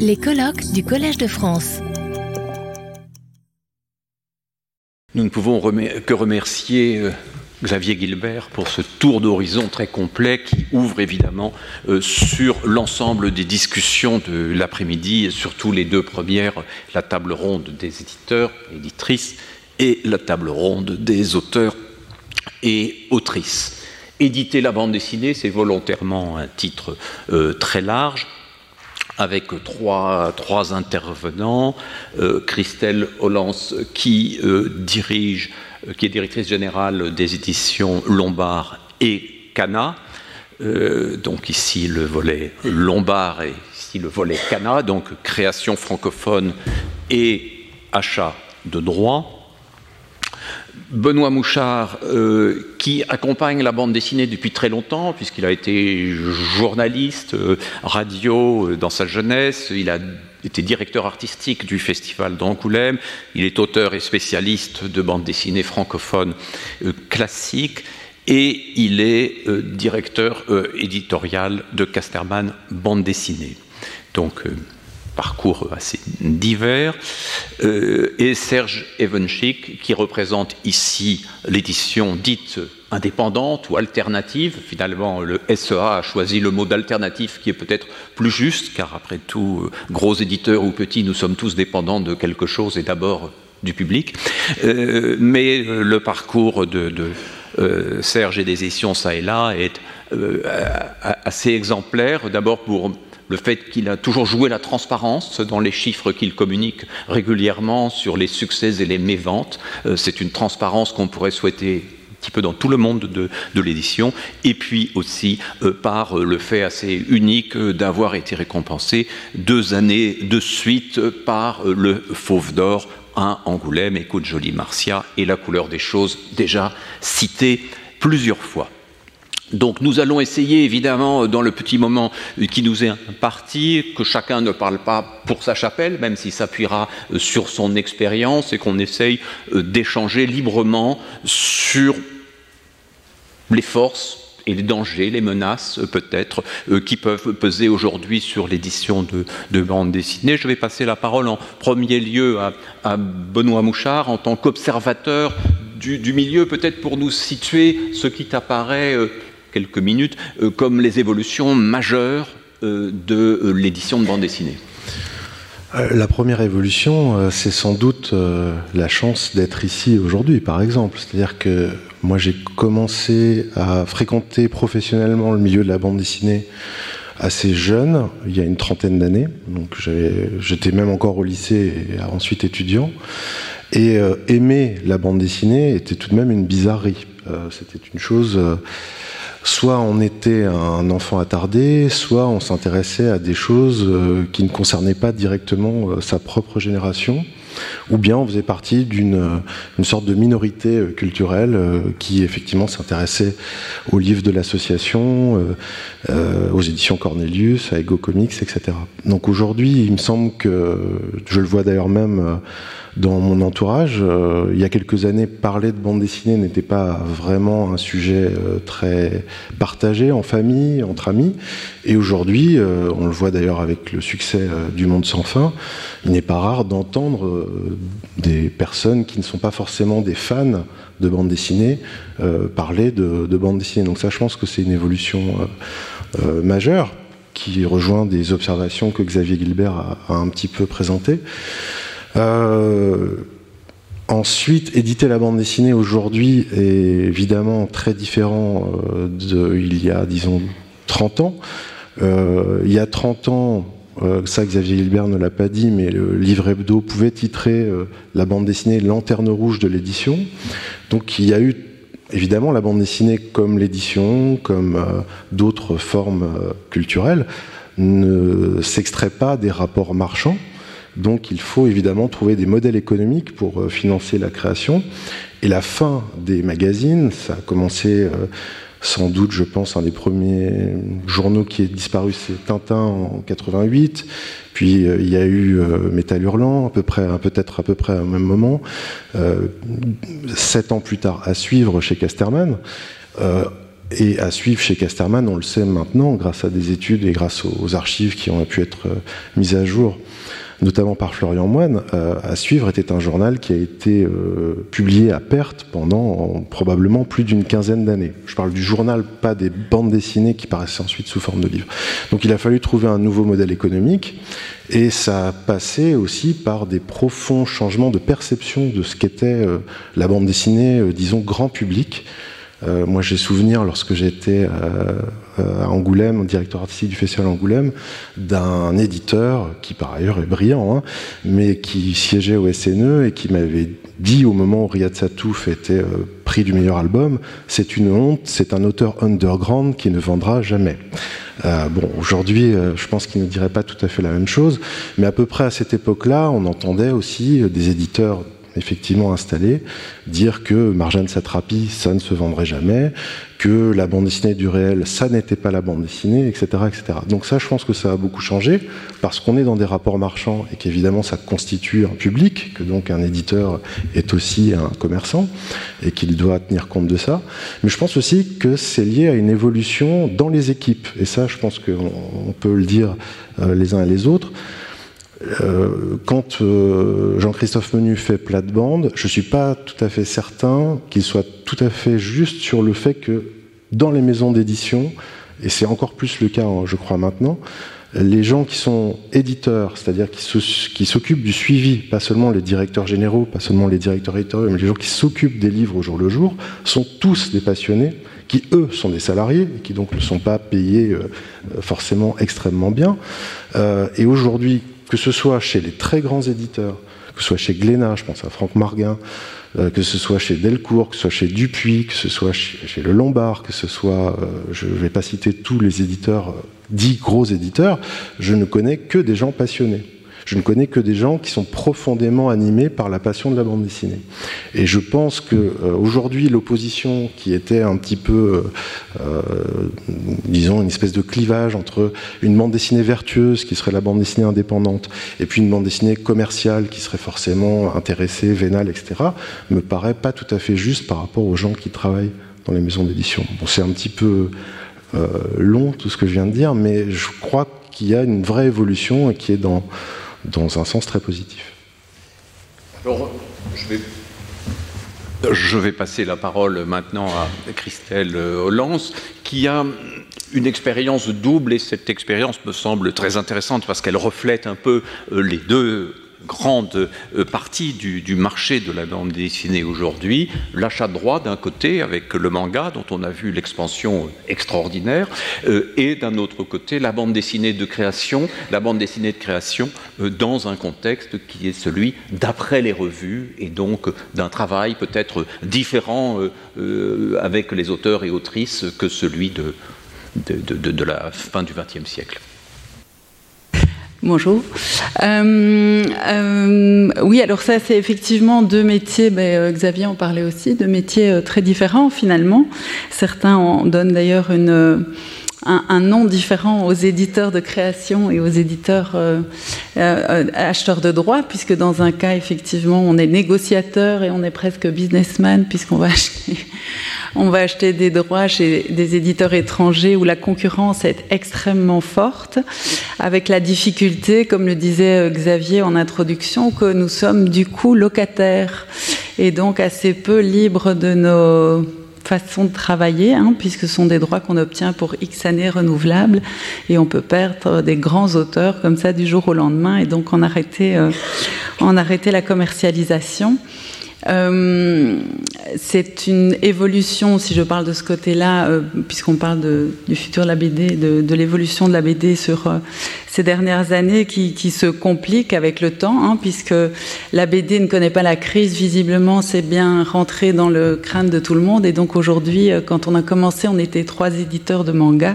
Les colloques du Collège de France. Nous ne pouvons que remercier euh, Xavier Gilbert pour ce tour d'horizon très complet qui ouvre évidemment euh, sur l'ensemble des discussions de l'après-midi, et surtout les deux premières, la table ronde des éditeurs, éditrices, et la table ronde des auteurs et autrices. Éditer la bande dessinée, c'est volontairement un titre euh, très large avec trois, intervenants. Euh, Christelle Hollance qui euh, dirige, qui est directrice générale des éditions Lombard et Cana. donc ici le volet Lombard et ici le volet Cana, donc création francophone et achat de droits. Benoît Mouchard, euh, qui accompagne la bande dessinée depuis très longtemps, puisqu'il a été journaliste, euh, radio euh, dans sa jeunesse, il a été directeur artistique du Festival d'Angoulême, il est auteur et spécialiste de bande dessinée francophone classique, et il est directeur éditorial de Casterman Bande dessinée. Donc, parcours assez divers, euh, et Serge Evenchik, qui représente ici l'édition dite indépendante ou alternative. Finalement, le SEA a choisi le mot d'alternative qui est peut-être plus juste, car après tout, euh, gros éditeurs ou petits, nous sommes tous dépendants de quelque chose et d'abord du public. Euh, mais le parcours de, Serge et des éditions ça et là est assez exemplaire, d'abord pour le fait qu'il a toujours joué la transparence dans les chiffres qu'il communique régulièrement sur les succès et les méventes. Euh, c'est une transparence qu'on pourrait souhaiter un petit peu dans tout le monde de, l'édition, et puis aussi euh, par le fait assez unique d'avoir été récompensé deux années de suite par le Fauve d'Or, un Angoulême, Écoute Jolie Marcia et La couleur des choses, déjà cité plusieurs fois. Donc nous allons essayer évidemment dans le petit moment qui nous est imparti que chacun ne parle pas pour sa chapelle, même s'il s'appuiera euh, sur son expérience et qu'on essaye euh, d'échanger librement sur les forces et les dangers, les menaces euh, peut-être qui peuvent peser aujourd'hui sur l'édition de, de bande dessinée. Je vais passer la parole en premier lieu à, Benoît Mouchard en tant qu'observateur du, du, milieu, peut-être pour nous situer ce qui t'apparaît quelques minutes, euh, comme les évolutions majeures euh, de euh, l'édition de bande dessinée la première évolution, c'est sans doute la chance d'être ici aujourd'hui, par exemple. C'est-à-dire que moi, j'ai commencé à fréquenter professionnellement le milieu de la bande dessinée assez jeune, il y a une trentaine d'années. Donc j'étais même encore au lycée et ensuite étudiant. Et aimer la bande dessinée était tout de même une bizarrerie. C'était une chose soit on était un enfant attardé, soit on s'intéressait à des choses euh, qui ne concernaient pas directement euh, sa propre génération, ou bien on faisait partie d'une euh, sorte de minorité culturelle qui effectivement s'intéressait aux livres de l'association, aux éditions Cornelius, à Ego Comics, etc. Donc aujourd'hui, il me semble que, je le vois d'ailleurs même dans mon entourage. Euh, il y a quelques années, parler de bande dessinée n'était pas vraiment un sujet euh, très partagé en famille, entre amis. Et aujourd'hui, euh, on le voit d'ailleurs avec le succès du Monde sans fin, il n'est pas rare d'entendre des personnes qui ne sont pas forcément des fans de bande dessinée parler de, de, bande dessinée. Donc ça, je pense que c'est une évolution majeure qui rejoint des observations que Xavier Gilbert a un petit peu présentées. Euh, ensuite, éditer la bande dessinée aujourd'hui est évidemment très différent euh, de il y a, disons, 30 ans. Euh, il y a 30 ans, ça Xavier Hilbert ne l'a pas dit, mais le livre hebdo pouvait titrer la bande dessinée Lanterne rouge de l'édition. Donc il y a eu évidemment la bande dessinée comme l'édition, comme d'autres formes culturelles, ne s'extrait pas des rapports marchands. Donc il faut évidemment trouver des modèles économiques pour euh, financer la création. Et la fin des magazines, ça a commencé euh, sans doute, je pense, un des premiers journaux qui est disparu, c'est Tintin en 88. Puis euh, il y a eu Métal Hurlant, peut-être à peu près au même moment. sept ans plus tard, à suivre chez Casterman. et à suivre chez Casterman, on le sait maintenant, grâce à des études et grâce aux archives qui ont pu être mises à jour notamment par Florian Moine, euh, à suivre était un journal qui a été euh, publié à perte pendant probablement plus d'une quinzaine d'années. Je parle du journal, pas des bandes dessinées qui paraissaient ensuite sous forme de livres. Donc il a fallu trouver un nouveau modèle économique et ça a passé aussi par des profonds changements de perception de ce qu'était euh, la bande dessinée, disons, grand public. Moi, j'ai souvenir, lorsque j'étais euh, à Angoulême, directeur artistique du Festival Angoulême, d'un éditeur qui par ailleurs est brillant, hein, mais qui siégeait au SNE et qui m'avait dit au moment où Riyad Satouf était euh, prix du meilleur album, c'est une honte, c'est un auteur underground qui ne vendra jamais. Euh, bon, aujourd'hui, je pense qu'il ne dirait pas tout à fait la même chose, mais à peu près à cette époque-là, on entendait aussi des éditeurs effectivement installés dire que Marjane Satrapi, ça ne se vendrait jamais, que la bande dessinée du réel, ça n'était pas la bande dessinée, etc., etc. Donc ça, je pense que ça a beaucoup changé, parce qu'on est dans des rapports marchands et qu'évidemment, ça constitue un public, que donc un éditeur est aussi un commerçant, et qu'il doit tenir compte de ça. Mais je pense aussi que c'est lié à une évolution dans les équipes, et ça, je pense qu'on peut le dire euh, les uns et les autres. Euh, quand euh, Jean-Christophe Menu fait plate-bande, je ne suis pas tout à fait certain qu'il soit tout à fait juste sur le fait que dans les maisons d'édition, et c'est encore plus le cas, hein, je crois maintenant, les gens qui sont éditeurs, c'est-à-dire qui s'occupent du suivi, pas seulement les directeurs généraux, pas seulement les directeurs éditoriaux, mais les gens qui s'occupent des livres au jour le jour, sont tous des passionnés, qui eux sont des salariés, et qui donc ne sont pas payés euh, forcément extrêmement bien. et aujourd'hui, que ce soit chez les très grands éditeurs, que ce soit chez Glénat, je pense à Franck Marguin, euh, que ce soit chez Delcourt, que ce soit chez Dupuis, que ce soit chez, Le Lombard, que ce soit, euh, je ne vais pas citer tous les éditeurs, euh, dits gros éditeurs, je ne connais que des gens passionnés je ne connais que des gens qui sont profondément animés par la passion de la bande dessinée. Et je pense que euh, aujourd'hui, l'opposition qui était un petit peu, euh, euh, disons, une espèce de clivage entre une bande dessinée vertueuse qui serait la bande dessinée indépendante et puis une bande dessinée commerciale qui serait forcément intéressée, vénale, etc., me paraît pas tout à fait juste par rapport aux gens qui travaillent dans les maisons d'édition. Bon, c'est un petit peu long tout ce que je viens de dire, mais je crois qu'il y a une vraie évolution et qui est dans dans un sens très positif. Alors, je vais, passer la parole maintenant à Christelle Hollande, qui a une expérience double, et cette expérience me semble très intéressante parce qu'elle reflète un peu euh, les deux grande euh, partie du, marché de la bande dessinée aujourd'hui, l'achat de droits d'un côté avec le manga dont on a vu l'expansion extraordinaire, euh, et d'un autre côté la bande dessinée de création, la bande dessinée de création euh, dans un contexte qui est celui d'après les revues et donc d'un travail peut-être différent avec les auteurs et autrices que celui de, de la fin du XXe siècle. Bonjour. Euh, euh, oui, alors ça, c'est effectivement deux métiers, ben, euh, Xavier en parlait aussi, deux métiers très différents finalement. Certains en donnent d'ailleurs une, un, nom différent aux éditeurs de création et aux éditeurs acheteurs de droits, puisque dans un cas, effectivement, on est négociateur et on est presque businessman, puisqu'on va on va acheter des droits chez des éditeurs étrangers où la concurrence est extrêmement forte, avec la difficulté, comme le disait euh, Xavier en introduction, que nous sommes du coup locataires et donc assez peu libres de nos façons de travailler, hein, puisque ce sont des droits qu'on obtient pour X années renouvelables, et on peut perdre des grands auteurs comme ça du jour au lendemain, et donc en arrêter, euh, la commercialisation. Euh, c'est une évolution, si je parle de ce côté-là, euh, puisqu'on parle du futur de la BD, de, l'évolution de la BD sur ces dernières années qui, se compliquent avec le temps, hein, puisque la BD ne connaît pas la crise. Visiblement, c'est bien rentré dans le crâne de tout le monde. Et donc aujourd'hui, euh, quand on a commencé, on était trois éditeurs de manga.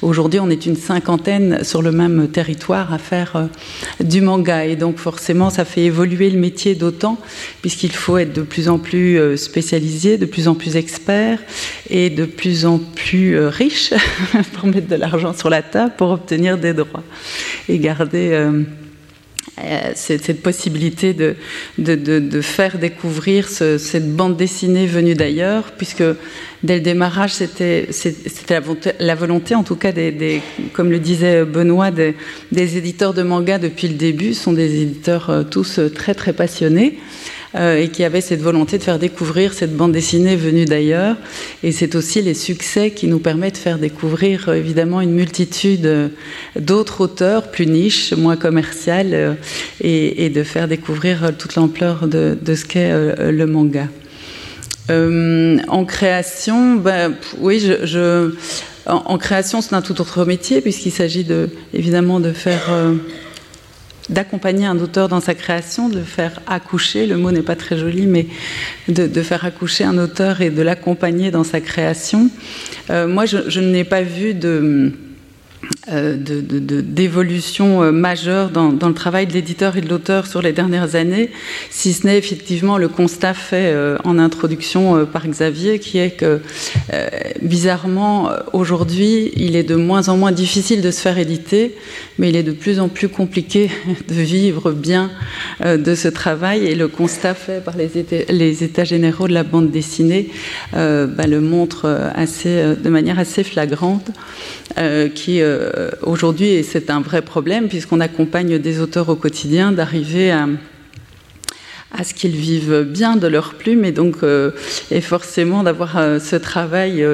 Aujourd'hui, on est une cinquantaine sur le même territoire à faire euh, du manga. Et donc forcément, ça fait évoluer le métier d'autant, puisqu'il faut être de plus en plus euh, spécialisé, de plus en plus expert et de plus en plus riche pour mettre de l'argent sur la table pour obtenir des droits et garder, euh, cette possibilité de, de, faire découvrir cette bande dessinée venue d'ailleurs, puisque dès le démarrage, c'était la, volonté, en tout cas, des, comme le disait Benoît, des, éditeurs de manga depuis le début, sont des éditeurs tous très très passionnés. Euh, et qui avait cette volonté de faire découvrir cette bande dessinée venue d'ailleurs. Et c'est aussi les succès qui nous permettent de faire découvrir euh, évidemment une multitude euh, d'autres auteurs plus niches, moins commerciales, et, de faire découvrir toute l'ampleur de, ce qu'est le manga. en création, ben, oui, je, en, création, c'est un tout autre métier puisqu'il s'agit de, évidemment de faire d'accompagner un auteur dans sa création, de faire accoucher, le mot n'est pas très joli, mais de, faire accoucher un auteur et de l'accompagner dans sa création. Euh, moi, je n'ai pas vu de d'évolution euh, majeure dans, le travail de l'éditeur et de l'auteur sur les dernières années, si ce n'est effectivement le constat fait euh, en introduction par Xavier, qui est que bizarrement, aujourd'hui, il est de moins en moins difficile de se faire éditer, mais il est de plus en plus compliqué de vivre bien de ce travail, et le constat fait par les, les états généraux de la bande dessinée bah, le montre assez, de manière assez flagrante, qui euh, aujourd'hui, et c'est un vrai problème, puisqu'on accompagne des auteurs au quotidien, d'arriver à, ce qu'ils vivent bien de leur plume et donc euh, et forcément d'avoir euh, ce travail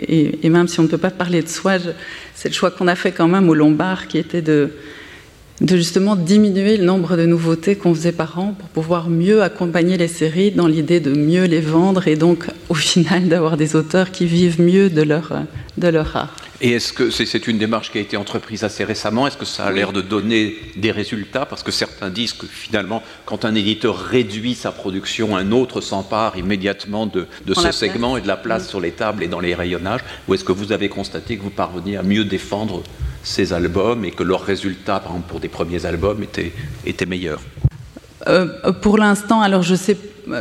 et, même si on ne peut pas parler de soi, c'est le choix qu'on a fait quand même au Lombard qui était de de justement diminuer le nombre de nouveautés qu'on faisait par an pour pouvoir mieux accompagner les séries dans l'idée de mieux les vendre et donc au final d'avoir des auteurs qui vivent mieux de leur, de leur art. Et est-ce que c'est une démarche qui a été entreprise assez récemment? Est-ce que ça a l'air de donner des résultats? Parce que certains disent que finalement, quand un éditeur réduit sa production, un autre s'empare immédiatement de, ce segment et de la place sur les tables et dans les rayonnages. Ou est-ce que vous avez constaté que vous parveniez à mieux défendre ces albums et que leurs résultats, par exemple pour des premiers albums, étaient, étaient meilleurs. Euh, Pour l'instant, alors je sais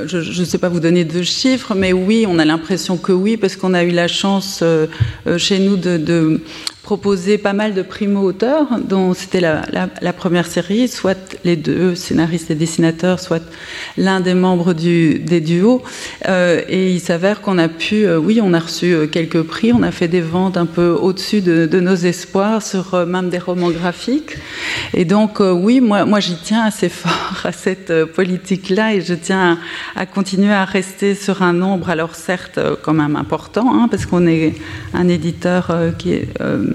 je ne sais pas vous donner de chiffres, mais oui, on a l'impression que oui, parce qu'on a eu la chance euh, euh, chez nous de, proposer pas mal de primo-auteurs, dont c'était la, première série, soit les deux scénaristes et dessinateurs, soit l'un des membres du, des duos. Euh, et il s'avère qu'on a pu, oui, on a reçu quelques prix, on a fait des ventes un peu au-dessus de, nos espoirs sur même des romans graphiques. Et donc, oui, moi, moi j'y tiens assez fort à cette politique-là et je tiens à continuer à rester sur un nombre, alors certes euh, quand même important, hein, parce qu'on est un éditeur euh, qui est euh,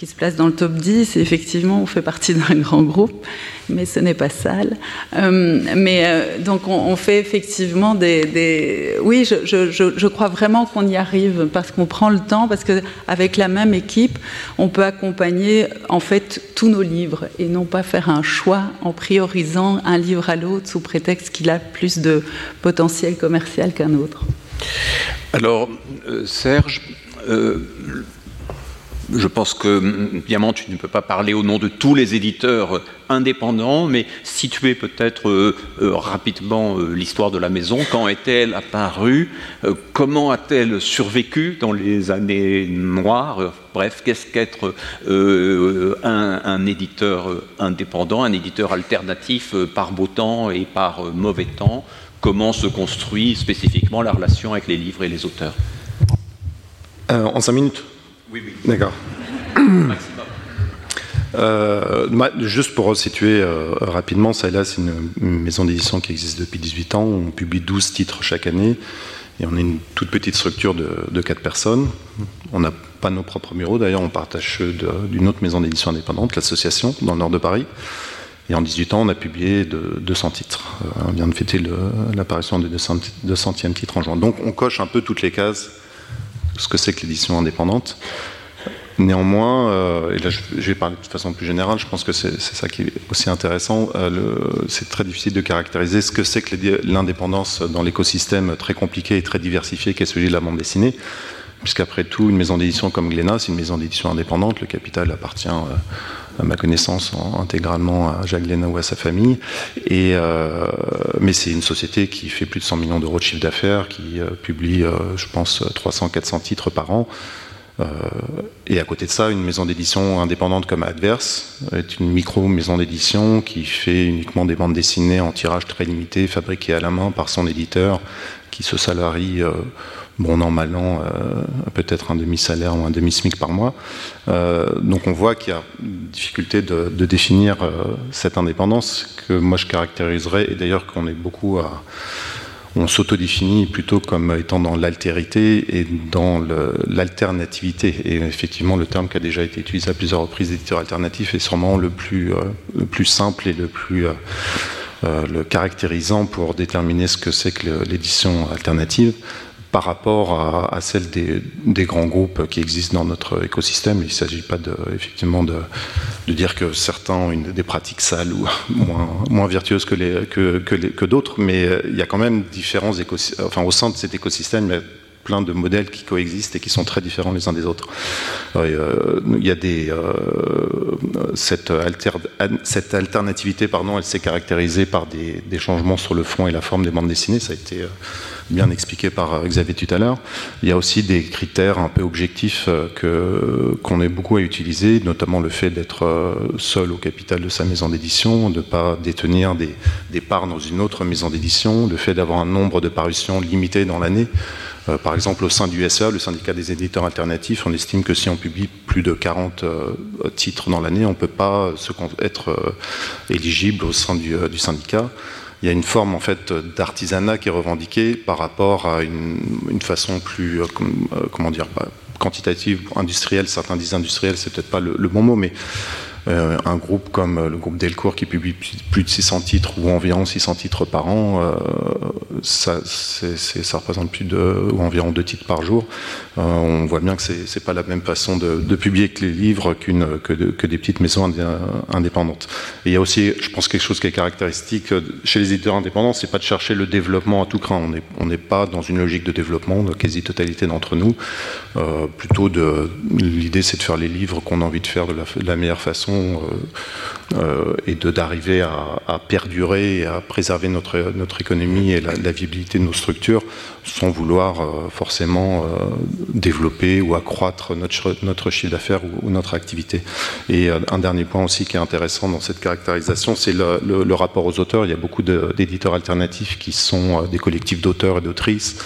qui se place dans le top 10. Et effectivement, on fait partie d'un grand groupe, mais ce n'est pas sale. Euh, mais euh, donc, on, fait effectivement des. Oui, je, crois vraiment qu'on y arrive parce qu'on prend le temps, parce qu'avec la même équipe, on peut accompagner en fait tous nos livres et non pas faire un choix en priorisant un livre à l'autre sous prétexte qu'il a plus de potentiel commercial qu'un autre. Alors, euh, Serge, je pense que, évidemment, tu ne peux pas parler au nom de tous les éditeurs indépendants, mais situer peut-être euh, euh, rapidement euh, l'histoire de la maison. Quand est-elle apparue Comment a-t-elle survécu dans les années noires Bref, qu'est-ce qu'être un, éditeur indépendant, un éditeur alternatif par beau temps et par mauvais temps? Comment se construit spécifiquement la relation avec les livres et les auteurs? En cinq minutes oui, oui. D'accord. Euh, juste pour resituer euh, rapidement, là, c'est une, maison d'édition qui existe depuis 18 ans. On publie 12 titres chaque année et on est une toute petite structure de, de 4 personnes. On n'a pas nos propres bureaux, d'ailleurs, on partage ceux d'une autre maison d'édition indépendante, l'association, dans le nord de Paris. Et en 18 ans, on a publié de, 200 titres. Euh, on vient de fêter l'apparition du 200e titre en juin. Donc on coche un peu toutes les cases ce que c'est que l'édition indépendante. Néanmoins, euh, et là je, vais parler de façon plus générale, je pense que c'est ça qui est aussi intéressant, euh, c'est très difficile de caractériser ce que c'est que l'indépendance dans l'écosystème très compliqué et très diversifié qu'est celui de la bande dessinée, puisqu'après tout, une maison d'édition comme Glénat, c'est une maison d'édition indépendante, le capital appartient... Euh, à ma connaissance, intégralement à Jacques Léna ou à sa famille. Euh, mais c'est une société qui fait plus de 100 millions d'euros de chiffre d'affaires, qui euh, publie, je pense, 300-400 titres par an. et à côté de ça, une maison d'édition indépendante comme Adverse est une micro maison d'édition qui fait uniquement des bandes dessinées en tirage très limité, fabriquées à la main par son éditeur, qui se salarie bon an, mal an, peut-être un demi-salaire ou un demi-SMIC par mois. donc on voit qu'il y a difficulté de, définir cette indépendance que moi je caractériserais, et d'ailleurs qu'on est beaucoup à on s'autodéfinit plutôt comme étant dans l'altérité et dans l'alternativité. Et effectivement, le terme qui a déjà été utilisé à plusieurs reprises, éditeur alternatif, est sûrement le plus, euh, le plus simple et le plus euh, euh, caractérisant pour déterminer ce que c'est que l'édition alternative par rapport à, celle des, grands groupes qui existent dans notre écosystème. Il ne s'agit pas de, effectivement de, dire que certains ont des pratiques sales ou moins, vertueuses que, d'autres, mais euh, il y a quand même différents écosystèmes. Enfin, au sein de cet écosystème, il y a plein de modèles qui coexistent et qui sont très différents les uns des autres. Euh, il y a des, euh, cette, cette, alternativité, pardon, elle s'est caractérisée par des, des, changements sur le fond et la forme des bandes dessinées. Ça a été bien expliqué par euh, Xavier tout à l'heure. Il y a aussi des critères un peu objectifs euh, que, qu'on est beaucoup à utiliser, notamment le fait d'être euh, seul au capital de sa maison d'édition, de ne pas détenir des, des, parts dans une autre maison d'édition, le fait d'avoir un nombre de parutions limité dans l'année. par exemple, au sein du SEA, le syndicat des éditeurs alternatifs, on estime que si on publie plus de 40 titres dans l'année, on ne peut pas être éligible au sein du syndicat il y a une forme en fait d'artisanat qui est revendiquée par rapport à une, façon plus, euh, euh, comment dire, bah, quantitative, industrielle. Certains disent industrielle, c'est peut-être pas le, le, bon mot, mais euh, un groupe comme euh, le groupe Delcourt qui publie plus de 600 titres ou environ 600 titres par an, euh, ça, représente plus de ou environ deux titres par jour. on voit bien que c'est pas la même façon de, publier que les livres que, des petites maisons indépendantes. Il y a aussi, je pense, quelque chose qui est caractéristique chez les éditeurs indépendants, c'est pas de chercher le développement à tout craint. On n'est pas dans une logique de développement, de quasi-totalité d'entre nous. plutôt l'idée, c'est de faire les livres qu'on a envie de faire de la meilleure façon euh, euh, et d'arriver à, perdurer et à préserver notre, notre économie et la, viabilité de nos structures sans vouloir euh, forcément développer ou accroître notre, notre chiffre d'affaires ou, notre activité. Et un dernier point aussi qui est intéressant dans cette caractérisation, c'est le, le, rapport aux auteurs. Il y a beaucoup d'éditeurs alternatifs qui sont des collectifs d'auteurs et d'autrices,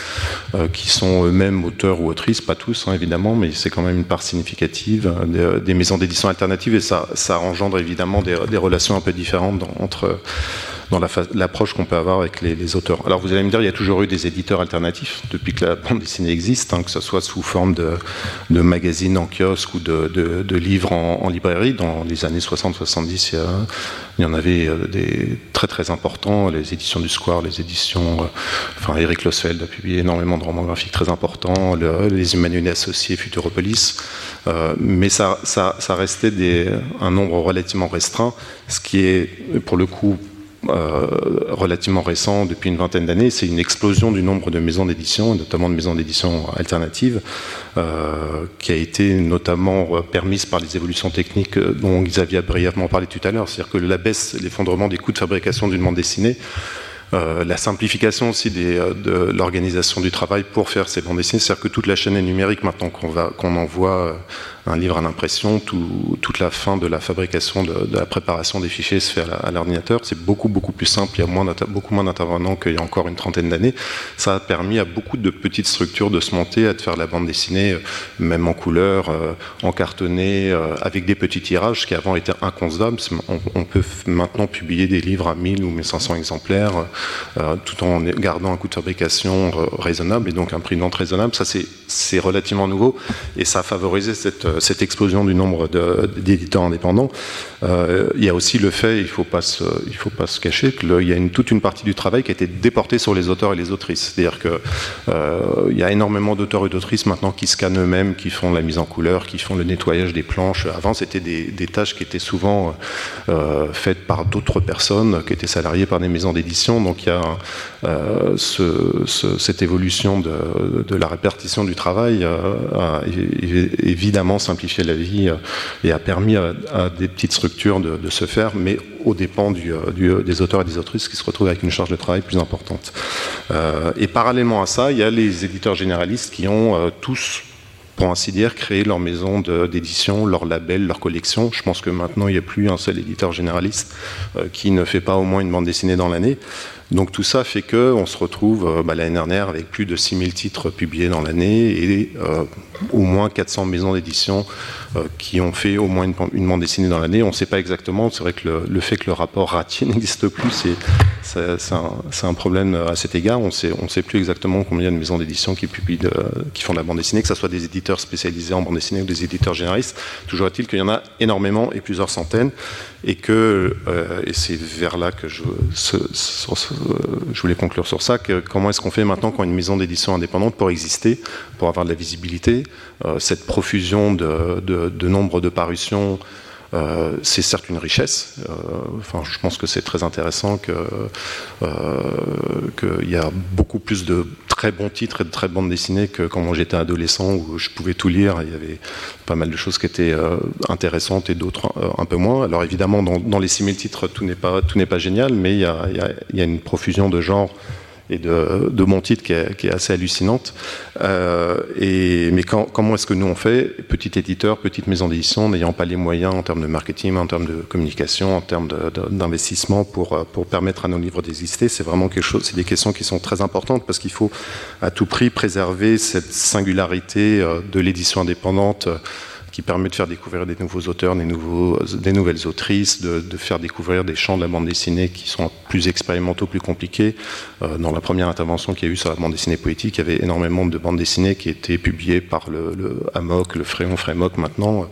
qui sont eux-mêmes auteurs ou autrices, pas tous hein, évidemment, mais c'est quand même une part significative des, des maisons d'édition alternatives et ça, ça engendre évidemment des, relations un peu différentes entre dans l'approche qu'on peut avoir avec les, auteurs. Alors vous allez me dire, il y a toujours eu des éditeurs alternatifs depuis que la bande dessinée existe, hein, que ce soit sous forme de, magazines en kiosque ou de, livres en, librairie. Dans les années 60-70, il, y en avait euh, des très très importants, les éditions du Square, les éditions... Euh, enfin, Eric Losfeld a publié énormément de romans graphiques très importants, les Emmanuel Associés, Futuropolis, euh, mais ça, restait un nombre relativement restreint, ce qui est pour le coup relativement récent, depuis une vingtaine d'années, c'est une explosion du nombre de maisons d'édition, notamment de maisons d'édition alternatives, euh, qui a été notamment permise par les évolutions techniques dont Xavier a brièvement parlé tout à l'heure. C'est-à-dire que la baisse, l'effondrement des coûts de fabrication d'une bande dessinée, euh, la simplification aussi de l'organisation du travail pour faire ces bandes dessinées, c'est-à-dire que toute la chaîne est numérique maintenant qu'on qu'on envoie un livre à l'impression, tout, toute la fin de la fabrication, de, de, la préparation des fichiers se fait à l'ordinateur. C'est beaucoup, beaucoup plus simple, il y a beaucoup moins d'intervenants qu'il y a encore une trentaine d'années. Ça a permis à beaucoup de petites structures de se monter, à faire la bande dessinée, euh, même en couleur, euh, en cartonné, euh, avec des petits tirages, qui avant était inconcevable. On, on, peut maintenant publier des livres à 1000 ou 1500 exemplaires, tout en gardant un coût de fabrication raisonnable et donc un prix de vente raisonnable. Ça, c'est relativement nouveau et ça a favorisé cette cette explosion du nombre d'éditeurs indépendants, euh, il y a aussi le fait, il ne faut, pas se, faut pas se cacher, qu'il y a une, toute une partie du travail qui a été déportée sur les auteurs et les autrices. C'est-à-dire qu'il euh, y a énormément d'auteurs et d'autrices maintenant qui scannent eux-mêmes, qui font la mise en couleur, qui font le nettoyage des planches. Avant, c'était des, tâches qui étaient souvent faites par d'autres personnes, qui étaient salariées par des maisons d'édition. Donc il y a cette évolution de, la répartition du travail évidemment simplifié la vie euh, et a permis à, des petites structures de, se faire, mais au dépens euh, euh, des auteurs et des autrices qui se retrouvent avec une charge de travail plus importante. et parallèlement à ça, il y a les éditeurs généralistes qui ont tous pour ainsi dire, créer leur maison d'édition, leur label, leur collection. Je pense que maintenant, il n'y a plus un seul éditeur généraliste qui ne fait pas au moins une bande dessinée dans l'année. Donc tout ça fait qu'on se retrouve bah, l'année dernière avec plus de 6000 titres publiés dans l'année et au moins 400 maisons d'édition euh, qui ont fait au moins une, bande dessinée dans l'année. On ne sait pas exactement. C'est vrai que le, fait que le rapport Ratier n'existe plus, c'est un, problème à cet égard. On ne sait plus exactement combien de maisons d'édition qui, publient qui font de la bande dessinée, que ce soit des éditeurs spécialisés en bande dessinée ou des éditeurs généralistes. Toujours est-il qu'il y en a énormément et plusieurs centaines. Et euh, c'est vers là que je, voulais conclure sur ça, comment est-ce qu'on fait maintenant quand une maison d'édition indépendante pour exister, pour avoir de la visibilité, euh, cette profusion de, de, nombre de parutions, euh, c'est certes une richesse. Euh, enfin, je pense que c'est très intéressant qu'il y a beaucoup plus de très bons titres et de très bandes dessinées que quand j'étais adolescent où je pouvais tout lire. Il y avait pas mal de choses qui étaient intéressantes et d'autres un peu moins. Alors évidemment, dans, les 6000 titres, tout n'est pas, pas génial, mais il y a une profusion de genres de, mon titre qui est, assez hallucinante. Euh, mais comment est-ce que nous on fait Petit éditeur, petite maison d'édition, n'ayant pas les moyens en termes de marketing, en termes de communication, en termes d'investissement pour, pour permettre à nos livres d'exister, c'est vraiment quelque chose, c'est des questions qui sont très importantes parce qu'il faut à tout prix préserver cette singularité euh, de l'édition indépendante qui permet de faire découvrir des nouveaux auteurs, des, nouveaux, des nouvelles autrices, de, faire découvrir des champs de la bande dessinée qui sont plus expérimentaux, plus compliqués. Euh, dans la première intervention qu'il y a eu sur la bande dessinée poétique, il y avait énormément de bandes dessinées qui étaient publiées par le, le AMOC, le Fréon, Frémoc maintenant,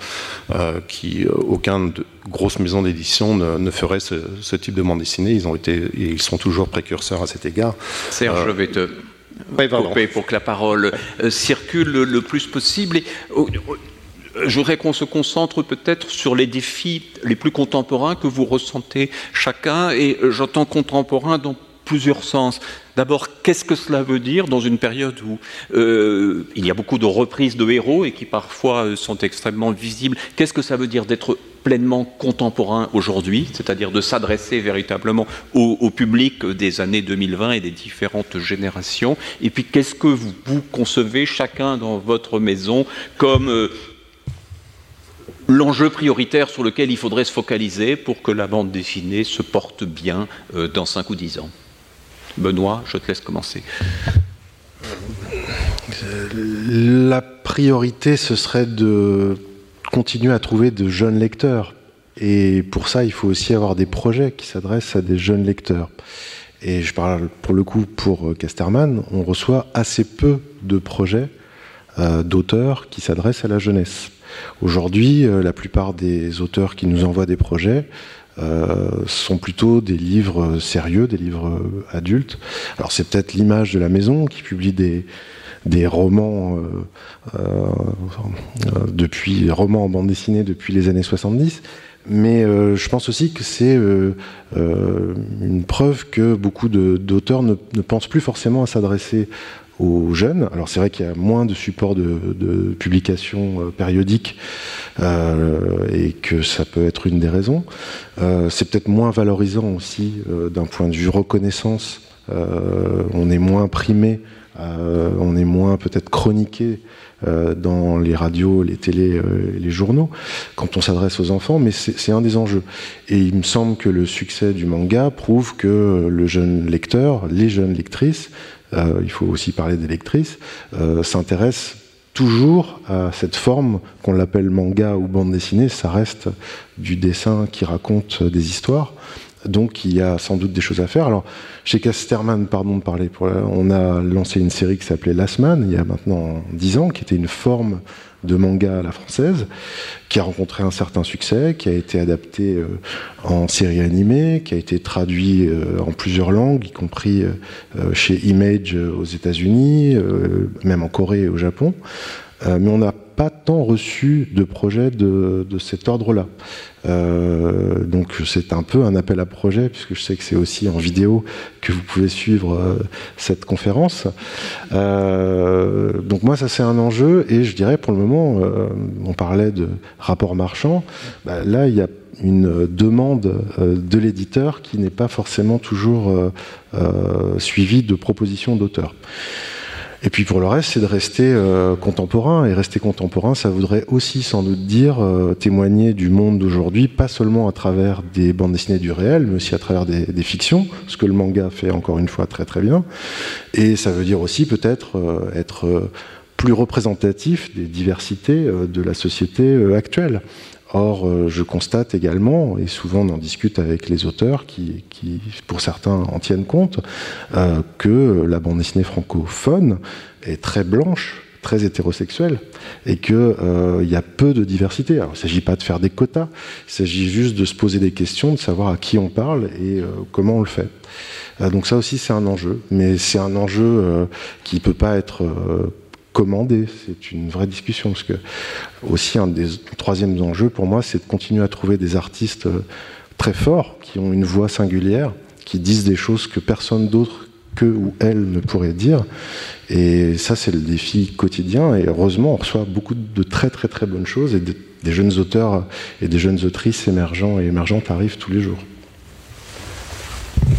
euh, qui euh, aucun grosse maison d'édition ne, ferait ce, type de bande dessinée. Ils ont été, et ils sont toujours précurseurs à cet égard. Serge, je vais te couper pour que la parole circule le, plus possible. Et, je voudrais qu'on se concentre peut-être sur les défis les plus contemporains que vous ressentez chacun, et j'entends contemporain dans plusieurs sens. D'abord, qu'est-ce que cela veut dire dans une période où euh, il y a beaucoup de reprises de héros et qui parfois euh, sont extrêmement visibles? Qu'est-ce que ça veut dire d'être pleinement contemporain aujourd'hui, c'est-à-dire de s'adresser véritablement au, public des années 2020 et des différentes générations? Et puis, qu'est-ce que vous, concevez chacun dans votre maison comme euh, l'enjeu prioritaire sur lequel il faudrait se focaliser pour que la bande dessinée se porte bien euh, dans 5 ou 10 ans Benoît, je te laisse commencer. La priorité, ce serait de continuer à trouver de jeunes lecteurs. Et pour ça, il faut aussi avoir des projets qui s'adressent à des jeunes lecteurs. Et je parle pour le coup pour euh, Casterman, on reçoit assez peu de projets euh, d'auteurs qui s'adressent à la jeunesse. Aujourd'hui, euh, la plupart des auteurs qui nous envoient des projets euh, sont plutôt des livres sérieux, des livres adultes. Alors c'est peut-être l'image de la maison qui publie des, romans euh, depuis romans en bande dessinée depuis les années 70. Mais je pense aussi que c'est une preuve que beaucoup d'auteurs ne, ne, pensent plus forcément à s'adresser jeunes. Alors c'est vrai qu'il y a moins de supports de, de publication euh, périodiques euh, et que ça peut être une des raisons. Euh, c'est peut-être moins valorisant aussi d'un point de vue reconnaissance. on est moins primé, on est moins peut-être chroniqué dans les radios, les télés, les journaux, quand on s'adresse aux enfants, mais c'est un des enjeux. Et il me semble que le succès du manga prouve que le jeune lecteur, les jeunes lectrices, euh, il faut aussi parler des lectrices, euh, s'intéressent toujours à cette forme qu'on l'appelle manga ou bande dessinée, ça reste du dessin qui raconte des histoires. Donc il y a sans doute des choses à faire. Alors chez Casterman, pardon de parler, pour on a lancé une série qui s'appelait Last Man il y a maintenant dix ans, qui était une forme de manga à la française, qui a rencontré un certain succès, qui a été adapté euh, en série animée, qui a été traduit euh, en plusieurs langues, y compris euh, chez Image aux États-Unis, même en Corée et au Japon. mais on n'a pas tant reçu de projets de, de cet ordre-là. Euh, donc c'est un peu un appel à projet, puisque je sais que c'est aussi en vidéo que vous pouvez suivre euh, cette conférence. Euh, donc moi, ça c'est un enjeu, et je dirais pour le moment, on parlait de rapport marchand, bah, là il y a une demande de l'éditeur qui n'est pas forcément toujours suivie de propositions d'auteurs. Et puis pour le reste, c'est de rester euh, contemporain. Et rester contemporain, ça voudrait aussi sans doute dire euh, témoigner du monde d'aujourd'hui, pas seulement à travers des bandes dessinées du réel, mais aussi à travers des, des, fictions, ce que le manga fait encore une fois très très bien. Et ça veut dire aussi peut-être euh, être plus représentatif des diversités de la société actuelle. Or, euh, je constate également, et souvent on en discute avec les auteurs qui, pour certains, en tiennent compte, euh, que la bande dessinée francophone est très blanche, très hétérosexuelle, et qu'il euh, y a peu de diversité. Alors, il ne s'agit pas de faire des quotas, il s'agit juste de se poser des questions, de savoir à qui on parle et comment on le fait. Donc ça aussi, c'est un enjeu, mais c'est un enjeu qui ne peut pas être commander. C'est une vraie discussion. Parce que, aussi, un des troisièmes enjeux pour moi, c'est de continuer à trouver des artistes euh, très forts, qui ont une voix singulière, qui disent des choses que personne d'autre que ou elle ne pourrait dire. Et ça, c'est le défi quotidien. Et heureusement, on reçoit beaucoup de très, très, très bonnes choses. Et des jeunes auteurs et des jeunes autrices émergents et émergentes arrivent tous les jours.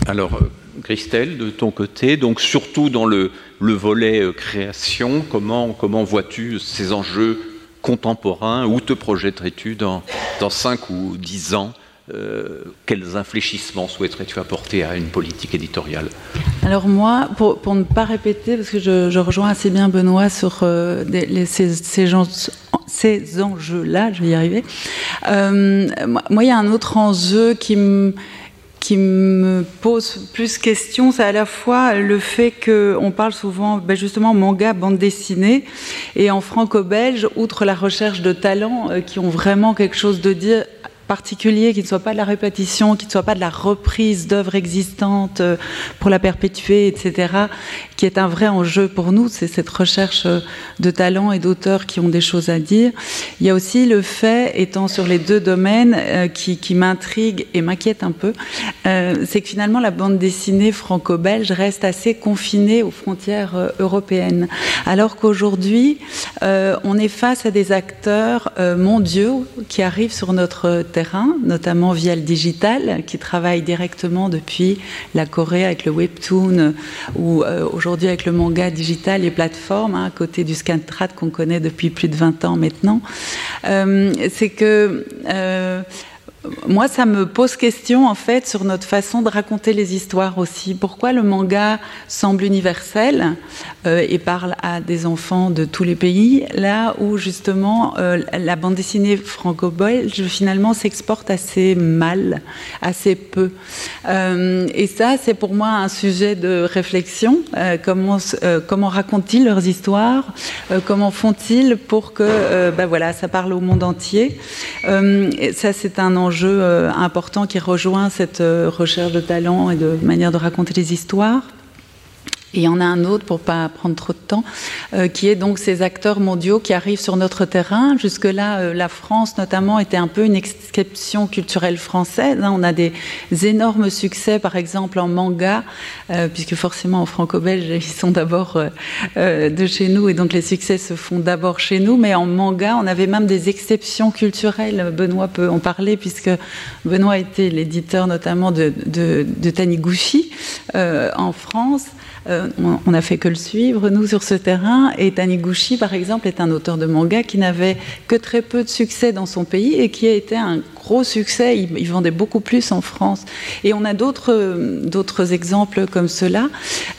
Alors, euh, Christelle, de ton côté, donc surtout dans le, le volet euh, création, comment, comment vois-tu ces enjeux contemporains Où te projetterais-tu dans, dans 5 ou 10 ans euh, quels infléchissements souhaiterais-tu apporter à une politique éditoriale? Alors moi, pour, pour, ne pas répéter, parce que je, rejoins assez bien Benoît sur euh, ces, ces, ces enjeux-là, je vais y arriver. Moi, il y a un autre enjeu qui me qui me pose plus question, c'est à la fois le fait qu'on parle souvent ben justement manga, bande dessinée, et en franco-belge, outre la recherche de talents euh, qui ont vraiment quelque chose de dire particulier, qui ne soit pas de la répétition, qui ne soit pas de la reprise d'œuvres existantes euh, pour la perpétuer, etc., qui est un vrai enjeu pour nous, c'est cette recherche euh, de talents et d'auteurs qui ont des choses à dire. Il y a aussi le fait, étant sur les deux domaines, euh, qui, m'intrigue et m'inquiète un peu, euh, c'est que finalement la bande dessinée franco-belge reste assez confinée aux frontières européennes, alors qu'aujourd'hui, on est face à des acteurs mondiaux qui arrivent sur notre terrain, notamment via le digital, qui travaille directement depuis la Corée avec le webtoon ou euh, aujourd'hui avec le manga digital, les plateformes, hein, à côté du Scantrad qu'on connaît depuis plus de 20 ans maintenant. Euh, C'est que euh, moi, ça me pose question en fait sur notre façon de raconter les histoires aussi. Pourquoi le manga semble universel euh, et parle à des enfants de tous les pays, là où justement euh, la bande dessinée franco-belge finalement s'exporte assez mal, assez peu. Euh, et ça, c'est pour moi un sujet de réflexion. Comment comment racontent-ils leurs histoires Comment font-ils pour que ben voilà, ça parle au monde entier Ça, c'est un enjeu enjeu euh, important qui rejoint cette euh, recherche de talent et de manière de raconter les histoires. Et il y en a un autre, pour pas prendre trop de temps, euh, qui est donc ces acteurs mondiaux qui arrivent sur notre terrain. Jusque-là, euh, la France, notamment, était un peu une exception culturelle française. Hein. On a des énormes succès, par exemple, en manga, euh, puisque forcément, en franco-belge, ils sont d'abord de chez nous, et donc les succès se font d'abord chez nous. Mais en manga, on avait même des exceptions culturelles. Benoît peut en parler, puisque Benoît était l'éditeur notamment de, de, de Taniguchi en France. Euh, on, on a fait que le suivre, nous, sur ce terrain. Et Taniguchi, par exemple, est un auteur de manga qui n'avait que très peu de succès dans son pays et qui a été un gros succès. Il, vendait beaucoup plus en France. Et on a d'autres exemples comme cela.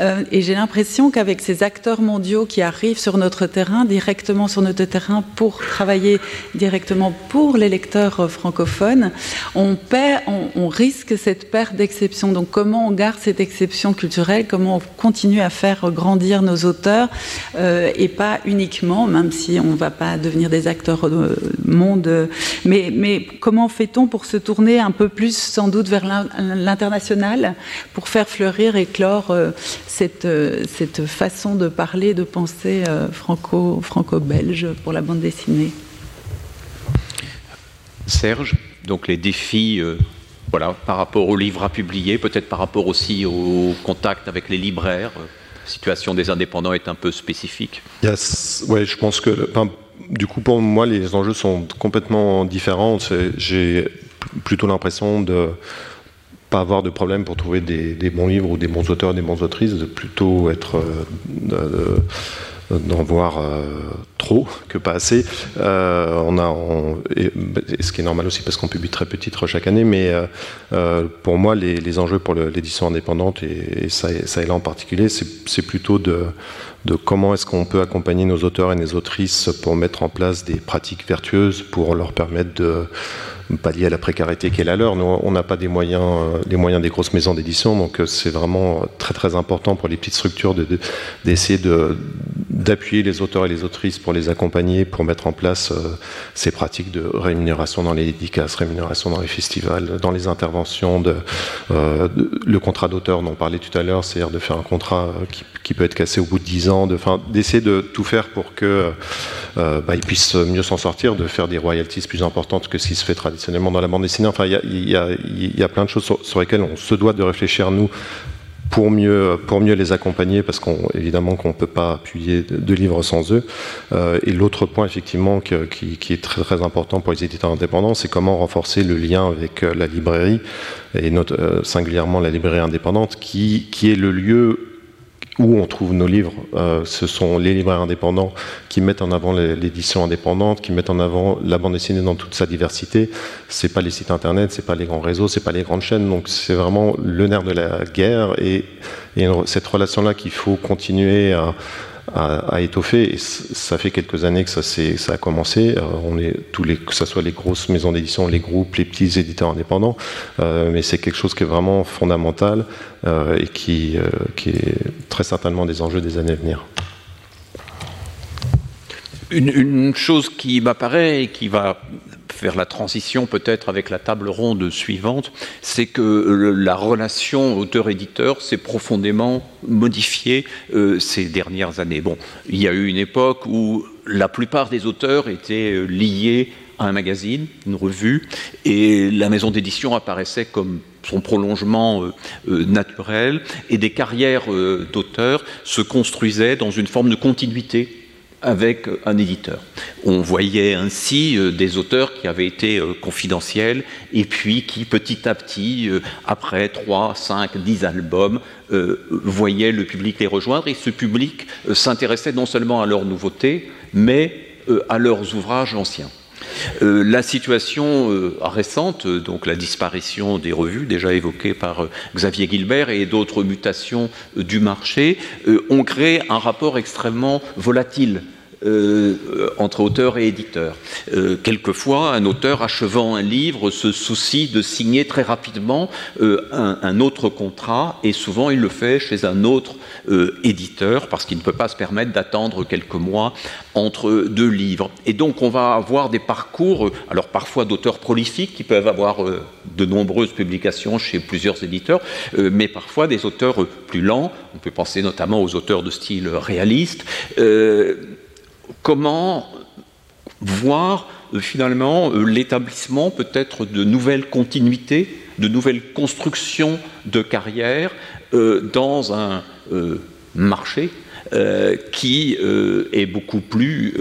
Euh, et j'ai l'impression qu'avec ces acteurs mondiaux qui arrivent sur notre terrain, directement sur notre terrain pour travailler directement pour les lecteurs francophones, on, perd, on, on risque cette perte d'exception. Donc comment on garde cette exception culturelle? Comment on continue à faire grandir nos auteurs euh, et pas uniquement, même si on ne va pas devenir des acteurs de monde, mais, comment fait-on pour se tourner un peu plus sans doute vers l'international pour faire fleurir et clore euh, cette, euh, cette façon de parler, de penser euh, franco, franco-belge pour la bande dessinée? Serge, donc les défis euh, voilà, par rapport aux livres à publier, peut-être par rapport aussi au contact avec les libraires. La situation des indépendants est un peu spécifique. Yes. Je pense que du coup pour moi les enjeux sont complètement différents. J'ai plutôt l'impression de pas avoir de problème pour trouver des, bons livres ou des bons auteurs, des bons autrices, de plutôt être d'en voir trop que pas assez. on a, ce qui est normal aussi parce qu'on publie très peu de titres chaque année, mais pour moi, les, enjeux pour l'édition indépendante, et, ça, ça est là en particulier, c'est plutôt de comment est-ce qu'on peut accompagner nos auteurs et nos autrices pour mettre en place des pratiques vertueuses pour leur permettre de pallier à la précarité qu'est la leur. Nous, on n'a pas des moyens, euh, les moyens des grosses maisons d'édition, donc euh, c'est vraiment très très important pour les petites structures d'essayer de, d'appuyer les auteurs et les autrices pour les accompagner, pour mettre en place euh, ces pratiques de rémunération dans les dédicaces, rémunération dans les festivals, dans les interventions, de, le contrat d'auteur on parlait tout à l'heure, c'est-à-dire de faire un contrat qui, qui, peut être cassé au bout de 10 ans, d'essayer de, tout faire pour que bah, ils puissent mieux s'en sortir, de faire des royalties plus importantes que ce qui se fait traditionnellement traditionnellement dans la bande dessinée. Enfin, il y a, plein de choses sur, lesquelles on se doit de réfléchir, nous, pour mieux, les accompagner, parce qu'évidemment qu'on ne peut pas appuyer de, livres sans eux. Euh, et l'autre point, effectivement, qui, est très, important pour les éditeurs indépendants, c'est comment renforcer le lien avec euh, la librairie, et euh, singulièrement la librairie indépendante, qui est le lieu où on trouve nos livres. Euh, ce sont les libraires indépendants qui mettent en avant l'édition indépendante, qui mettent en avant la bande dessinée dans toute sa diversité. C'est pas les sites internet, c'est pas les grands réseaux, c'est pas les grandes chaînes. Donc c'est vraiment le nerf de la guerre et, et cette relation-là qu'il faut continuer à à, étoffer. Et ça fait quelques années que ça, a commencé. Euh, on est tous les, que ce soit les grosses maisons d'édition, les groupes, les petits éditeurs indépendants, euh, mais c'est quelque chose qui est vraiment fondamental euh, et qui, qui est très certainement des enjeux des années à venir. Une, une, chose qui m'apparaît et qui va faire la transition peut-être avec la table ronde suivante, c'est que la relation auteur-éditeur s'est profondément modifiée euh, ces dernières années. Bon, il y a eu une époque où la plupart des auteurs étaient euh, liés à un magazine, une revue, et la maison d'édition apparaissait comme son prolongement euh, naturel, et des carrières d'auteurs se construisaient dans une forme de continuité avec un éditeur. On voyait ainsi euh, des auteurs qui avaient été euh, confidentiels et puis qui petit à petit, euh, après 3, 5, 10 albums, voyaient le public les rejoindre et ce public s'intéressait non seulement à leurs nouveautés, mais à leurs ouvrages anciens. Euh, la situation euh, récente, donc la disparition des revues, déjà évoquée par euh, Xavier Gilbert, et d'autres mutations du marché, ont créé un rapport extrêmement volatile entre auteur et éditeur. quelquefois, un auteur achevant un livre se soucie de signer très rapidement un, un, autre contrat, et souvent il le fait chez un autre euh, éditeur, parce qu'il ne peut pas se permettre d'attendre quelques mois entre deux livres. Et donc on va avoir des parcours, euh, alors parfois d'auteurs prolifiques, qui peuvent avoir euh, de nombreuses publications chez plusieurs éditeurs, mais parfois des auteurs plus lents, on peut penser notamment aux auteurs de style réaliste. Comment voir finalement l'établissement peut-être de nouvelles continuités, de nouvelles constructions de carrière dans un euh, marché euh, qui euh, est beaucoup plus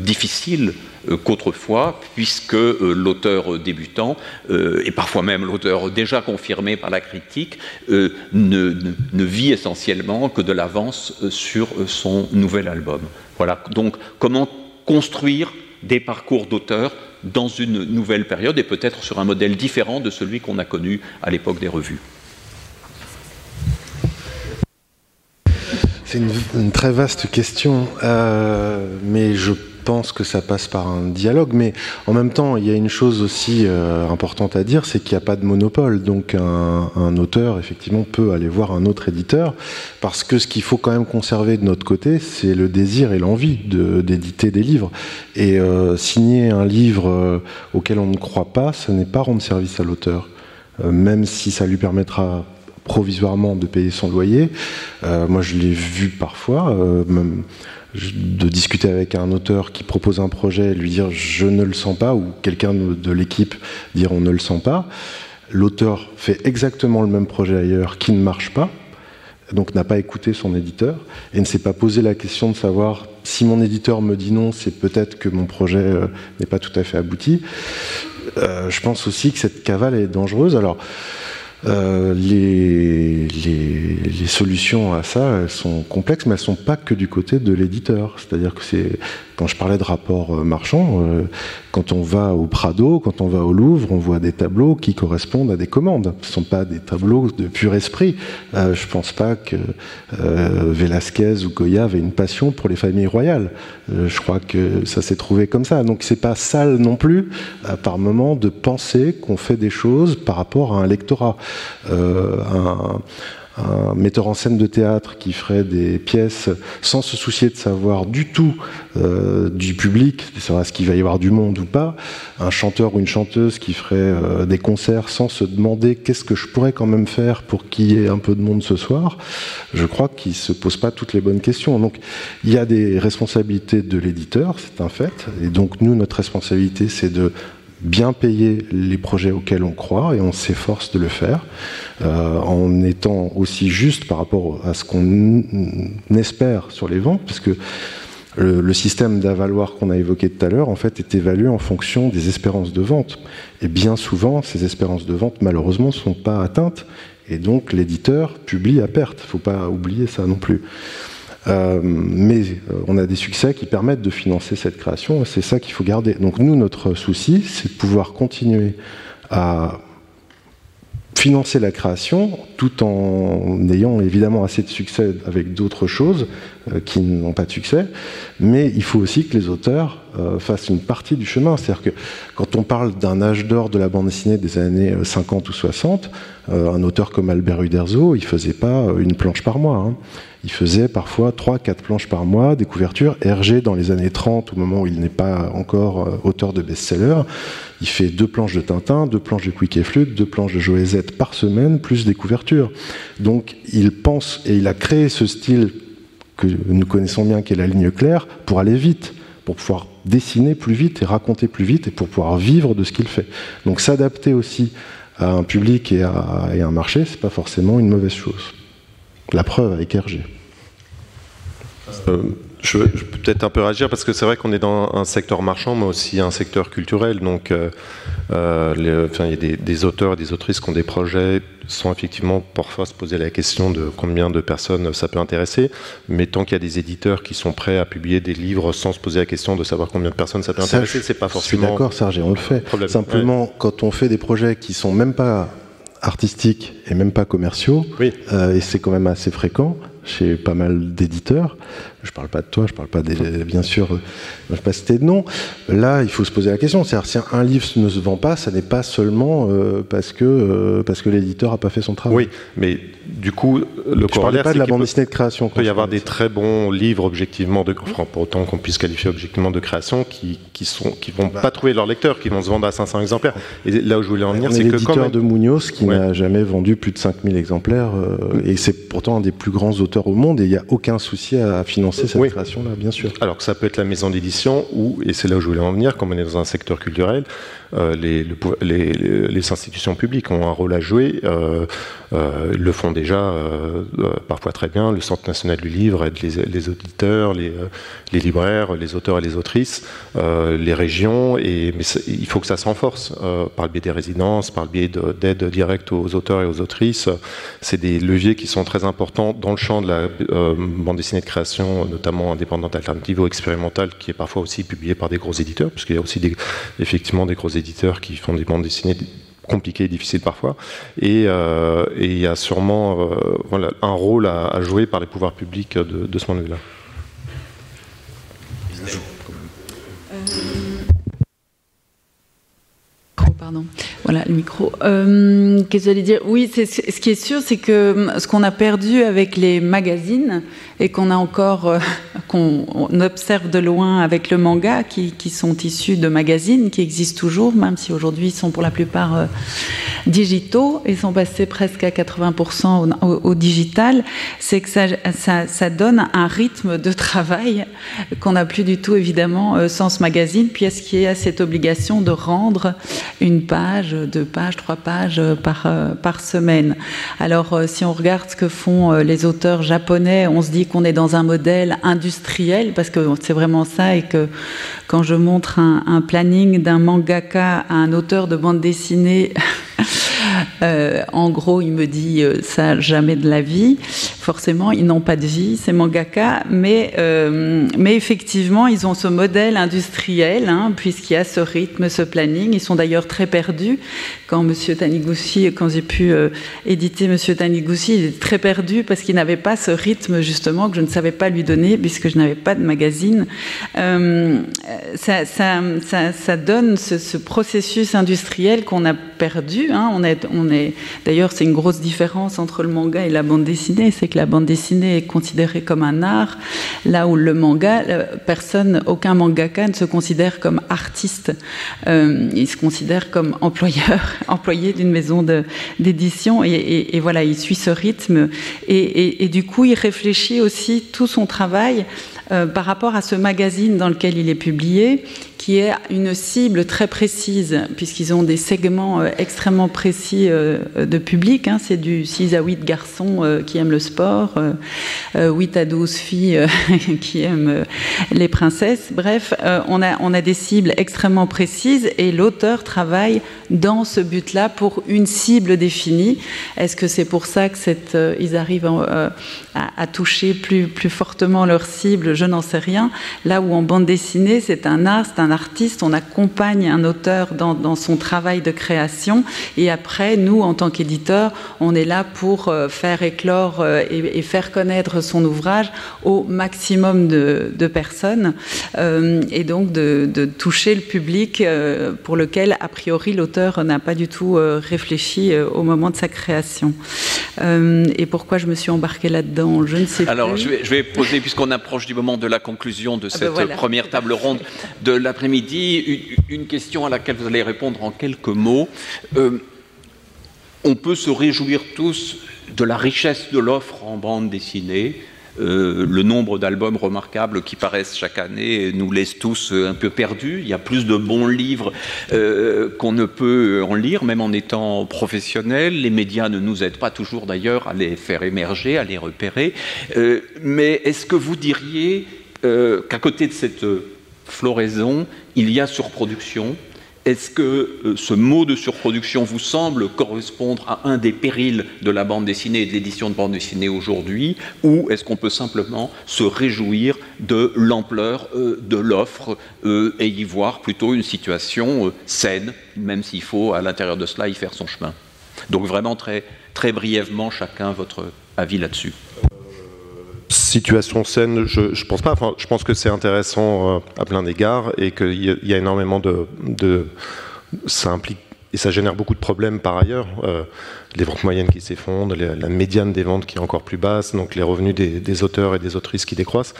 difficile qu'autrefois, puisque l'auteur débutant, et parfois même l'auteur déjà confirmé par la critique, ne, vit essentiellement que de l'avance sur son nouvel album. Voilà, donc comment construire des parcours d'auteur dans une nouvelle période et peut-être sur un modèle différent de celui qu'on a connu à l'époque des revues? C'est une, très vaste question, euh, mais je pense que ça passe par un dialogue. Mais en même temps, il y a une chose aussi euh, importante à dire, c'est qu'il n'y a pas de monopole. Donc un, auteur, effectivement, peut aller voir un autre éditeur, parce que ce qu'il faut quand même conserver de notre côté, c'est le désir et l'envie d'éditer des livres. Et euh, signer un livre auquel on ne croit pas, ce n'est pas rendre service à l'auteur. même si ça lui permettra provisoirement de payer son loyer. Euh, moi, je l'ai vu parfois, euh, de discuter avec un auteur qui propose un projet et lui dire je ne le sens pas, ou quelqu'un de l'équipe dire on ne le sent pas. L'auteur fait exactement le même projet ailleurs qui ne marche pas, donc n'a pas écouté son éditeur et ne s'est pas posé la question de savoir si mon éditeur me dit non, c'est peut-être que mon projet euh, n'est pas tout à fait abouti. je pense aussi que cette cavale est dangereuse. Alors, euh, les, solutions à ça, elles sont complexes, mais elles ne sont pas que du côté de l'éditeur. C'est-à-dire que c'est, quand je parlais de rapport euh, marchand, euh, quand on va au Prado, quand on va au Louvre, on voit des tableaux qui correspondent à des commandes. Ce ne sont pas des tableaux de pur esprit. je ne pense pas que Velasquez ou Goya avaient une passion pour les familles royales. je crois que ça s'est trouvé comme ça. Donc c'est pas sale non plus, par moment, de penser qu'on fait des choses par rapport à un lectorat. Euh, un, metteur en scène de théâtre qui ferait des pièces sans se soucier de savoir du tout euh, du public, de savoir ce qu'il va y avoir du monde ou pas, un chanteur ou une chanteuse qui ferait euh, des concerts sans se demander qu'est-ce que je pourrais quand même faire pour qu'il y ait un peu de monde ce soir, je crois qu'il ne se pose pas toutes les bonnes questions. Donc il y a des responsabilités de l'éditeur, c'est un fait, et donc nous, notre responsabilité, c'est de bien payer les projets auxquels on croit et on s'efforce de le faire euh, en étant aussi juste par rapport à ce qu'on espère sur les ventes parce que le, système d'avaloir qu'on a évoqué tout à l'heure en fait est évalué en fonction des espérances de vente et bien souvent ces espérances de vente malheureusement ne sont pas atteintes et donc l'éditeur publie à perte, il faut pas oublier ça non plus. Euh, mais euh, on a des succès qui permettent de financer cette création, et c'est ça qu'il faut garder. Donc nous, notre souci, c'est de pouvoir continuer à financer la création tout en ayant évidemment assez de succès avec d'autres choses qui n'ont pas de succès, mais il faut aussi que les auteurs fassent une partie du chemin. C'est-à-dire que quand on parle d'un âge d'or de la bande dessinée des années 50 ou 60, un auteur comme Albert Uderzo, il faisait pas une planche par mois. Hein. Il faisait parfois 3-4 planches par mois, des couvertures. Hergé, dans les années 30, au moment où il n'est pas encore euh, auteur de best-seller, il fait deux planches de Tintin, deux planches de Quick et Flute, deux planches de Joëzette par semaine, plus des couvertures. Donc il pense et il a créé ce style que nous connaissons bien, qui est la ligne claire, pour aller vite, pour pouvoir dessiner plus vite et raconter plus vite et pour pouvoir vivre de ce qu'il fait. Donc s'adapter aussi à un public et à, un marché, c'est pas forcément une mauvaise chose. La preuve avec Hergé. Euh, je, peux peut-être un peu réagir parce que c'est vrai qu'on est dans un secteur marchand, mais aussi un secteur culturel. Donc, euh, euh, enfin, il y a des, auteurs et des autrices qui ont des projets, sans effectivement parfois se poser la question de combien de personnes ça peut intéresser. Mais tant qu'il y a des éditeurs qui sont prêts à publier des livres sans se poser la question de savoir combien de personnes ça peut intéresser, c'est pas forcément. Je suis d'accord, Serge, on le fait. Simplement, quand on fait des projets qui sont même pas artistiques et même pas commerciaux, et c'est quand même assez fréquent chez pas mal d'éditeurs, je parle pas de toi, je parle pas des, bien sûr, je vais pas citer de nom. Là, il faut se poser la question. C'est-à-dire, si un livre ne se vend pas, ça n'est pas seulement euh, parce que euh, parce que l'éditeur a pas fait son travail. Oui, mais du coup, le je parlais pas de la bande dessinée de création. Il peut y avoir des très bons livres objectivement de, enfin, pour autant qu'on puisse qualifier objectivement de création, qui qui sont qui vont bah. pas trouver leur lecteur, qui vont se vendre à 500 exemplaires. Et là où je voulais en venir, c'est que l'éditeur même... de Munoz qui n'a jamais vendu plus de 5000 exemplaires, euh, et c'est pourtant un des plus grands auteurs au monde, et il n'y a aucun souci à financer cette création-là, bien sûr. Alors que ça peut être la maison d'édition ou, et c'est là où je voulais en venir, comme on est dans un secteur culturel, euh, les, les, institutions publiques ont un rôle à jouer, euh, euh, le font déjà parfois très bien. Le Centre national du livre aide les, auditeurs, les, libraires, les auteurs et les autrices, les régions, mais il faut que ça se renforce par le biais des résidences, par le biais d'aide directe aux auteurs et aux autrices. C'est des leviers qui sont très importants dans le champ de la bande dessinée de création, notamment indépendante, alternative ou expérimentale, qui est parfois aussi publiée par des gros éditeurs, puisqu'il y a aussi effectivement des gros éditeurs qui font des bandes dessinées compliquées et difficiles parfois. Et, euh, il y a sûrement euh, voilà, un rôle à, jouer par les pouvoirs publics de, de ce point de vue-là. pardon. Voilà le micro. Euh, Qu'est-ce que j'allais dire? Oui, ce qui est sûr, c'est que ce qu'on a perdu avec les magazines et qu'on a encore, euh, qu'on observe de loin avec le manga, qui, sont issus de magazines qui existent toujours, même si aujourd'hui ils sont pour la plupart euh, digitaux et sont passés presque à 80% au, digital, c'est que ça, ça, donne un rythme de travail qu'on n'a plus du tout évidemment sans ce magazine, puis est-ce qu'il y a cette obligation de rendre une page, deux pages, trois pages par, par semaine. Alors si on regarde ce que font les auteurs japonais, on se dit qu'on est dans un modèle industriel, parce que c'est vraiment ça, et que quand je montre un, planning d'un mangaka à un auteur de bande dessinée, en gros, il me dit ça jamais de la vie. Forcément, ils n'ont pas de vie, ces mangaka, mais, mais effectivement, ils ont ce modèle industriel, hein, puisqu'il y a ce rythme, ce planning. Ils sont d'ailleurs très perdus. Quand Monsieur Taniguchi, quand j'ai pu éditer Monsieur Taniguchi, il est très perdu parce qu'il n'avait pas ce rythme justement que je ne savais pas lui donner puisque je n'avais pas de magazine. Euh, ça, donne ce, ce processus industriel qu'on a perdu. Hein. On est, on est, D'ailleurs, c'est une grosse différence entre le manga et la bande dessinée, c'est que la bande dessinée est considérée comme un art, là où le manga, euh, personne, aucun mangaka ne se considère comme artiste. Euh, il se considère comme employeur, employé d'une maison d'édition, et, voilà, il suit ce rythme, et, et du coup, il réfléchit aussi tout son travail euh, par rapport à ce magazine dans lequel il est publié, qui est une cible très précise, puisqu'ils ont des segments euh, extrêmement précis euh, de public. Hein. C'est du 6 à 8 garçons euh, qui aiment le sport, 8 à 12 filles qui aiment les princesses. Bref, on, a, on a des cibles extrêmement précises et l'auteur travaille dans ce but-là pour une cible définie. Est-ce que c'est pour ça que ils arrivent à, à, toucher plus, plus fortement leur cible? Je n'en sais rien. Là où en bande dessinée, c'est un art, c'est un artiste, on accompagne un auteur dans, dans, son travail de création et après, nous, en tant qu'éditeurs, on est là pour euh, faire éclore euh, et, et, faire connaître son ouvrage au maximum de, de personnes euh, et donc de, de, toucher le public pour lequel, a priori, l'auteur n'a pas du tout réfléchi au moment de sa création. et pourquoi je me suis embarquée là-dedans, je ne sais Alors, plus. Je vais, je vais poser, puisqu'on approche du moment de la conclusion de cette ah ben voilà. première table ronde de l'après midi une, question à laquelle vous allez répondre en quelques mots. Euh, on peut se réjouir tous de la richesse de l'offre en bande dessinée. Euh, le nombre d'albums remarquables qui paraissent chaque année nous laisse tous un peu perdus. Il y a plus de bons livres euh, qu'on ne peut en lire, même en étant professionnel. Les médias ne nous aident pas toujours d'ailleurs à les faire émerger, à les repérer. Mais est-ce que vous diriez qu'à côté de cette floraison, il y a surproduction. Est-ce que euh, ce mot de surproduction vous semble correspondre à un des périls de la bande dessinée et de l'édition de bande dessinée aujourd'hui Ou est-ce qu'on peut simplement se réjouir de l'ampleur euh, de l'offre euh, et y voir plutôt une situation saine, même s'il faut à l'intérieur de cela y faire son chemin? Donc vraiment très, très brièvement, chacun votre avis là-dessus situation saine, je pense pas. Enfin, je pense que c'est intéressant euh, à plein d'égards et qu'il y, a énormément de, de, Ça implique et ça génère beaucoup de problèmes par ailleurs. Euh, les ventes moyennes qui s'effondrent, la médiane des ventes qui est encore plus basse, donc les revenus des, auteurs et des autrices qui décroissent.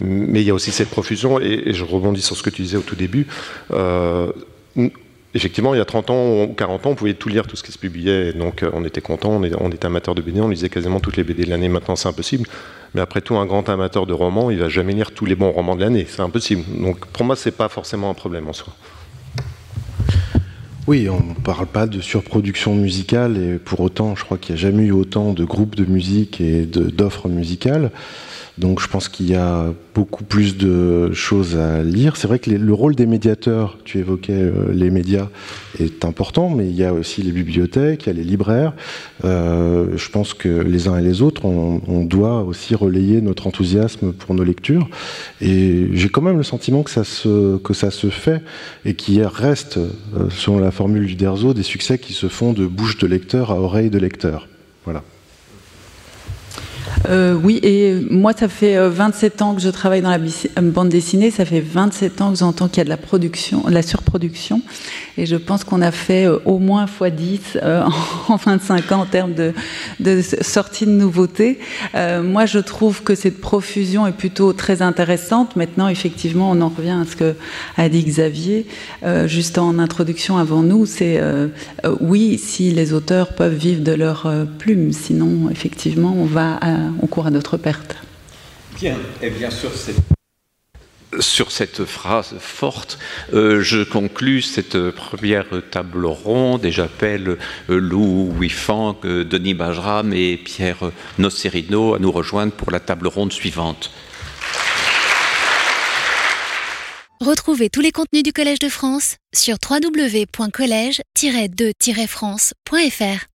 Mais il y a aussi cette profusion, et, et je rebondis sur ce que tu disais au tout début. Euh, effectivement, il y a 30 ans ou 40 ans, on pouvait tout lire, tout ce qui se publiait, donc euh, on était content, on, était amateur de BD, on lisait quasiment toutes les BD de l'année, maintenant c'est impossible. Mais après tout, un grand amateur de romans, il va jamais lire tous les bons romans de l'année, c'est impossible. Donc pour moi, c'est pas forcément un problème en soi. Oui, on ne parle pas de surproduction musicale et pour autant, je crois qu'il n'y a jamais eu autant de groupes de musique et d'offres musicales. Donc je pense qu'il y a beaucoup plus de choses à lire. C'est vrai que le rôle des médiateurs, tu évoquais euh, les médias, est important, mais il y a aussi les bibliothèques, il y a les libraires. Euh, je pense que les uns et les autres, on, doit aussi relayer notre enthousiasme pour nos lectures. Et j'ai quand même le sentiment que ça se, que ça se fait et qu'il reste, euh, selon la formule du Derzo, des succès qui se font de bouche de lecteur à oreille de lecteur. Euh, oui, et moi, ça fait 27 ans que je travaille dans la bande dessinée. Ça fait 27 ans que j'entends qu'il y a de la production, de la surproduction. Et je pense qu'on a fait euh, au moins x10 euh, en 25 ans en termes de, de sortie de nouveautés. Euh, moi, je trouve que cette profusion est plutôt très intéressante. Maintenant, effectivement, on en revient à ce que a dit Xavier juste en introduction avant nous. C'est oui, si les auteurs peuvent vivre de leur plume, sinon, effectivement, on va on court à notre perte. Bien, et bien sûr, c'est sur cette phrase forte, euh, je conclus cette première table ronde et j'appelle euh, Lou Wifang, euh, Denis Bajram et Pierre Nocerino à nous rejoindre pour la table ronde suivante. Retrouvez tous les contenus du Collège de France sur www.colège-2-france.fr.